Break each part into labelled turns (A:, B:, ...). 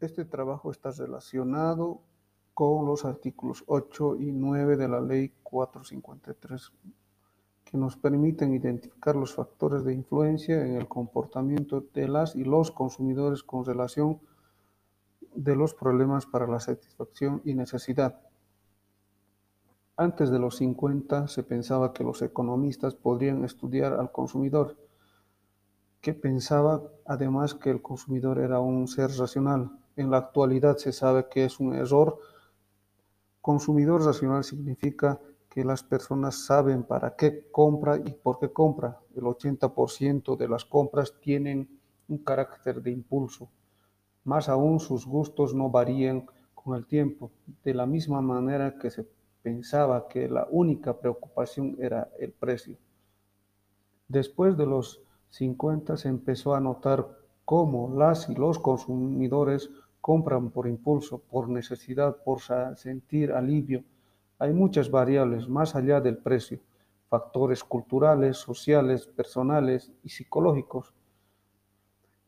A: Este trabajo está relacionado con los artículos 8 y 9 de la Ley 453, que nos permiten identificar los factores de influencia en el comportamiento de las y los consumidores con relación de los problemas para la satisfacción y necesidad. Antes de los 50 se pensaba que los economistas podrían estudiar al consumidor, que pensaba además que el consumidor era un ser racional. En la actualidad se sabe que es un error Consumidor racional significa que las personas saben para qué compra y por qué compra. El 80% de las compras tienen un carácter de impulso. Más aún sus gustos no varían con el tiempo, de la misma manera que se pensaba que la única preocupación era el precio. Después de los 50 se empezó a notar cómo las y los consumidores compran por impulso, por necesidad, por sentir alivio. Hay muchas variables más allá del precio, factores culturales, sociales, personales y psicológicos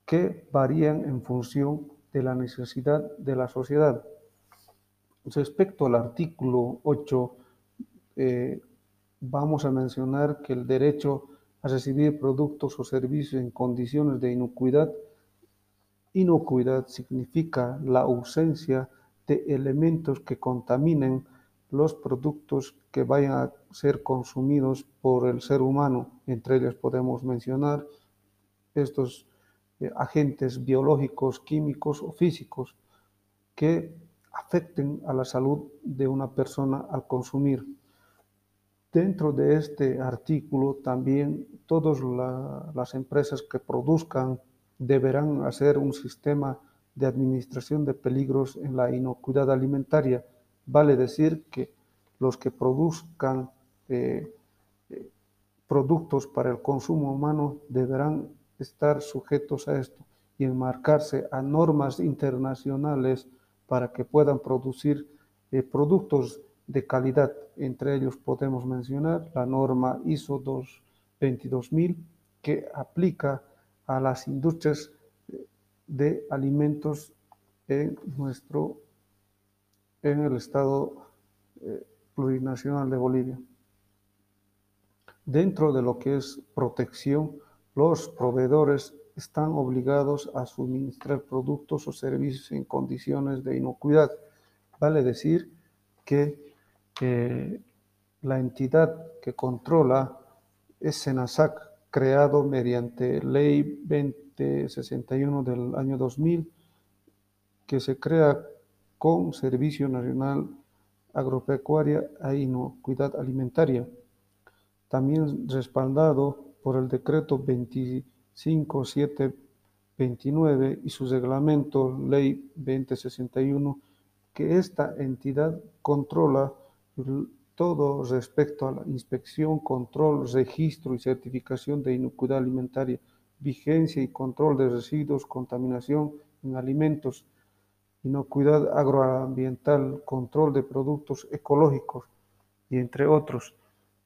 A: que varían en función de la necesidad de la sociedad. Respecto al artículo 8, eh, vamos a mencionar que el derecho a recibir productos o servicios en condiciones de inocuidad Inocuidad significa la ausencia de elementos que contaminen los productos que vayan a ser consumidos por el ser humano. Entre ellos podemos mencionar estos eh, agentes biológicos, químicos o físicos que afecten a la salud de una persona al consumir. Dentro de este artículo también todas las empresas que produzcan deberán hacer un sistema de administración de peligros en la inocuidad alimentaria. Vale decir que los que produzcan eh, eh, productos para el consumo humano deberán estar sujetos a esto y enmarcarse a normas internacionales para que puedan producir eh, productos de calidad. Entre ellos podemos mencionar la norma ISO 22000 que aplica a las industrias de alimentos en nuestro, en el Estado eh, plurinacional de Bolivia. Dentro de lo que es protección, los proveedores están obligados a suministrar productos o servicios en condiciones de inocuidad. Vale decir que la entidad que controla es SENASAC, creado mediante Ley 2061 del año 2000, que se crea con Servicio Nacional Agropecuaria e Inocuidad Alimentaria, también respaldado por el decreto 25729 y su reglamento Ley 2061, que esta entidad controla todo respecto a la inspección, control, registro y certificación de inocuidad alimentaria, vigencia y control de residuos, contaminación en alimentos, inocuidad agroambiental, control de productos ecológicos y entre otros.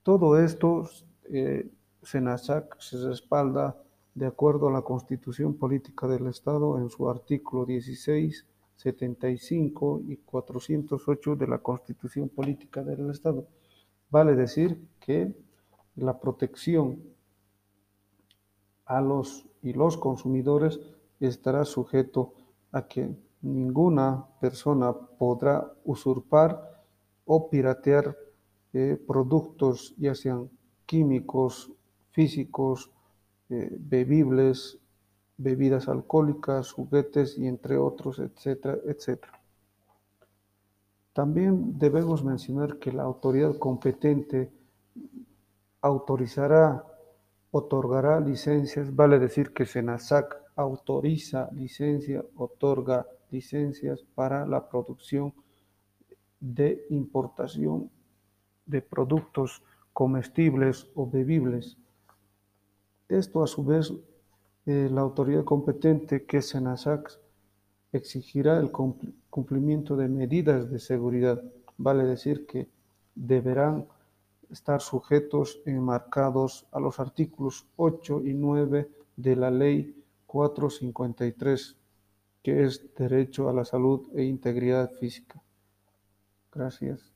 A: Todo esto, eh, se respalda de acuerdo a la Constitución Política del Estado en su artículo 16 75 y 408 de la Constitución Política del Estado. Vale decir que la protección a los y los consumidores estará sujeto a que ninguna persona podrá usurpar o piratear eh, productos, ya sean químicos, físicos, eh, bebibles, bebidas alcohólicas, juguetes y entre otros, etcétera, etcétera. También debemos mencionar que la autoridad competente autorizará, otorgará licencias, vale decir que SENASAC autoriza licencia, otorga licencias para la producción de importación de productos comestibles o bebibles. Esto a su vez la autoridad competente, que es SENASAC, exigirá el cumplimiento de medidas de seguridad. Vale decir que deberán estar sujetos enmarcados a los artículos 8 y 9 de la Ley 453. que es derecho a la salud e integridad física. Gracias.